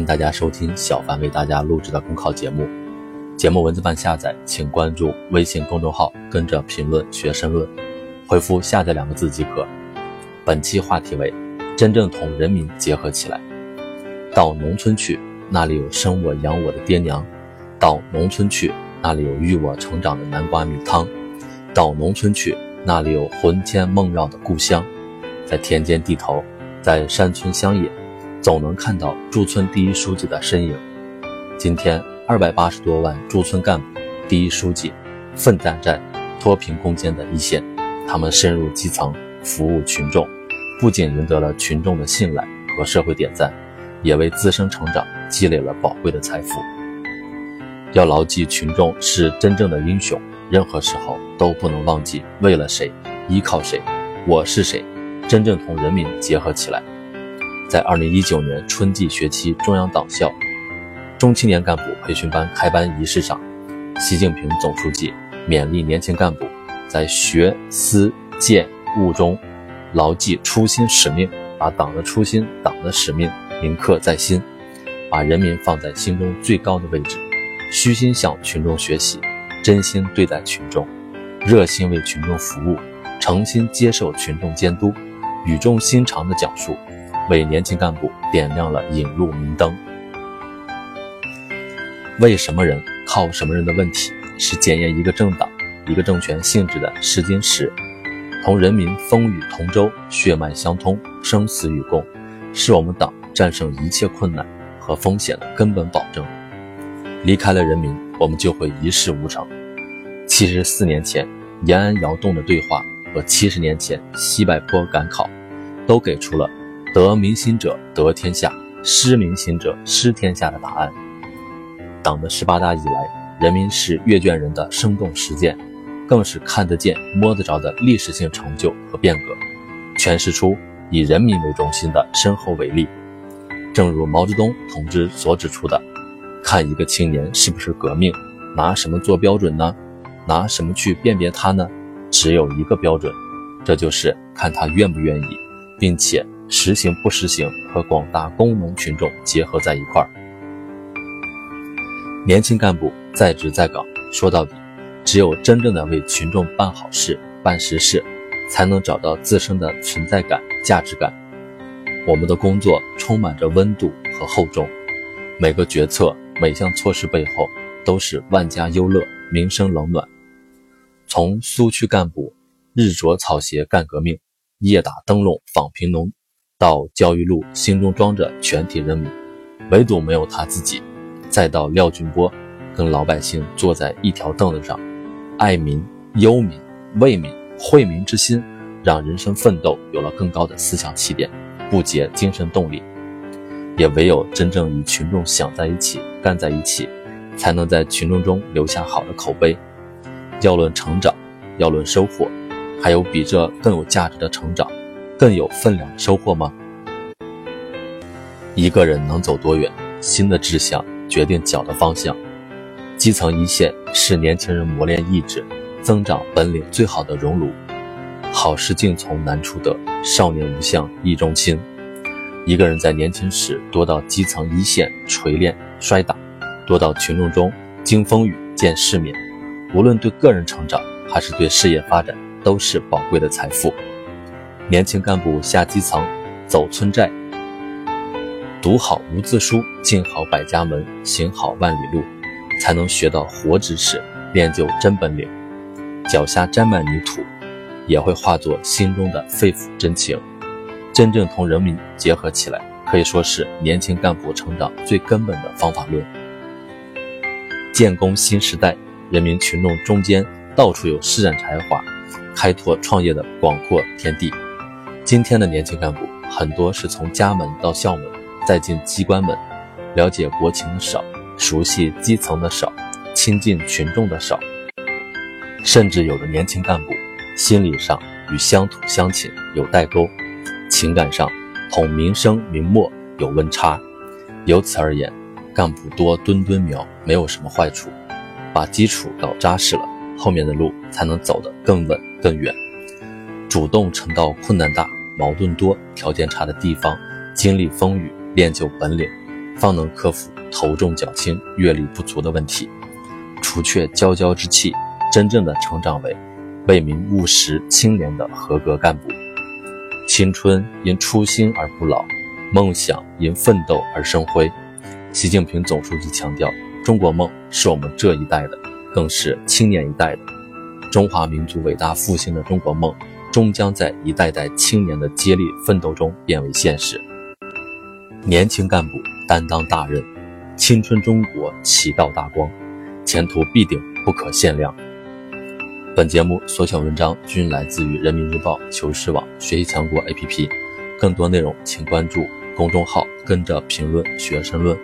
迎大家收听小凡为大家录制的公考节目。节目文字版下载，请关注微信公众号，跟着评论学申论，回复“下载”两个字即可。本期话题为：真正同人民结合起来。到农村去，那里有生我养我的爹娘；到农村去，那里有育我成长的南瓜米汤；到农村去，那里有魂牵梦绕的故乡。在田间地头，在山村乡野。总能看到驻村第一书记的身影。今天，二百八十多万驻村干部、第一书记奋战在脱贫攻坚的一线，他们深入基层，服务群众，不仅赢得了群众的信赖和社会点赞，也为自身成长积累了宝贵的财富。要牢记，群众是真正的英雄，任何时候都不能忘记为了谁，依靠谁，我是谁，真正同人民结合起来。在二零一九年春季学期中央党校中青年干部培训班开班仪式上，习近平总书记勉励年轻干部在学思践悟中牢记初心使命，把党的初心、党的使命铭刻在心，把人民放在心中最高的位置，虚心向群众学习，真心对待群众，热心为群众服务，诚心接受群众监督，语重心长的讲述。为年轻干部点亮了引路明灯。为什么人靠什么人的问题，是检验一个政党、一个政权性质的试金石。同人民风雨同舟、血脉相通、生死与共，是我们党战胜一切困难和风险的根本保证。离开了人民，我们就会一事无成。七十四年前延安窑洞的对话和七十年前西柏坡赶考，都给出了。得民心者得天下，失民心者失天下的答案。党的十八大以来，人民是阅卷人的生动实践，更是看得见、摸得着的历史性成就和变革，诠释出以人民为中心的深厚伟力。正如毛泽东同志所指出的：“看一个青年是不是革命，拿什么做标准呢？拿什么去辨别他呢？只有一个标准，这就是看他愿不愿意，并且。”实行不实行和广大工农群众结合在一块儿。年轻干部在职在岗，说到底，只有真正的为群众办好事、办实事，才能找到自身的存在感、价值感。我们的工作充满着温度和厚重，每个决策、每项措施背后都是万家忧乐、民生冷暖。从苏区干部日着草鞋干革命，夜打灯笼访贫农。到焦裕禄心中装着全体人民，唯独没有他自己。再到廖俊波，跟老百姓坐在一条凳子上，爱民、忧民、为民、惠民之心，让人生奋斗有了更高的思想起点，不竭精神动力。也唯有真正与群众想在一起、干在一起，才能在群众中留下好的口碑。要论成长，要论收获，还有比这更有价值的成长。更有分量的收获吗？一个人能走多远，心的志向决定脚的方向。基层一线是年轻人磨练意志、增长本领最好的熔炉。好事竟从难处得，少年无相意中亲。一个人在年轻时多到基层一线锤炼摔打，多到群众中经风雨见世面，无论对个人成长还是对事业发展，都是宝贵的财富。年轻干部下基层，走村寨，读好无字书，进好百家门，行好万里路，才能学到活知识，练就真本领。脚下沾满泥土，也会化作心中的肺腑真情。真正同人民结合起来，可以说是年轻干部成长最根本的方法论。建功新时代，人民群众中间到处有施展才华、开拓创业的广阔天地。今天的年轻干部很多是从家门到校门，再进机关门，了解国情的少，熟悉基层的少，亲近群众的少，甚至有的年轻干部心理上与乡土乡亲有代沟，情感上同民生民末有温差。由此而言，干部多蹲蹲苗没有什么坏处，把基础搞扎实了，后面的路才能走得更稳更远。主动承到困难大。矛盾多、条件差的地方，经历风雨，练就本领，方能克服头重脚轻、阅历不足的问题，除却骄骄之气，真正的成长为为民务实清廉的合格干部。青春因初心而不老，梦想因奋斗而生辉。习近平总书记强调，中国梦是我们这一代的，更是青年一代的。中华民族伟大复兴的中国梦，终将在一代代青年的接力奋斗中变为现实。年轻干部担当大任，青春中国旗照大光，前途必定不可限量。本节目所选文章均来自于人民日报、求是网、学习强国 APP，更多内容请关注公众号“跟着评论学申论”。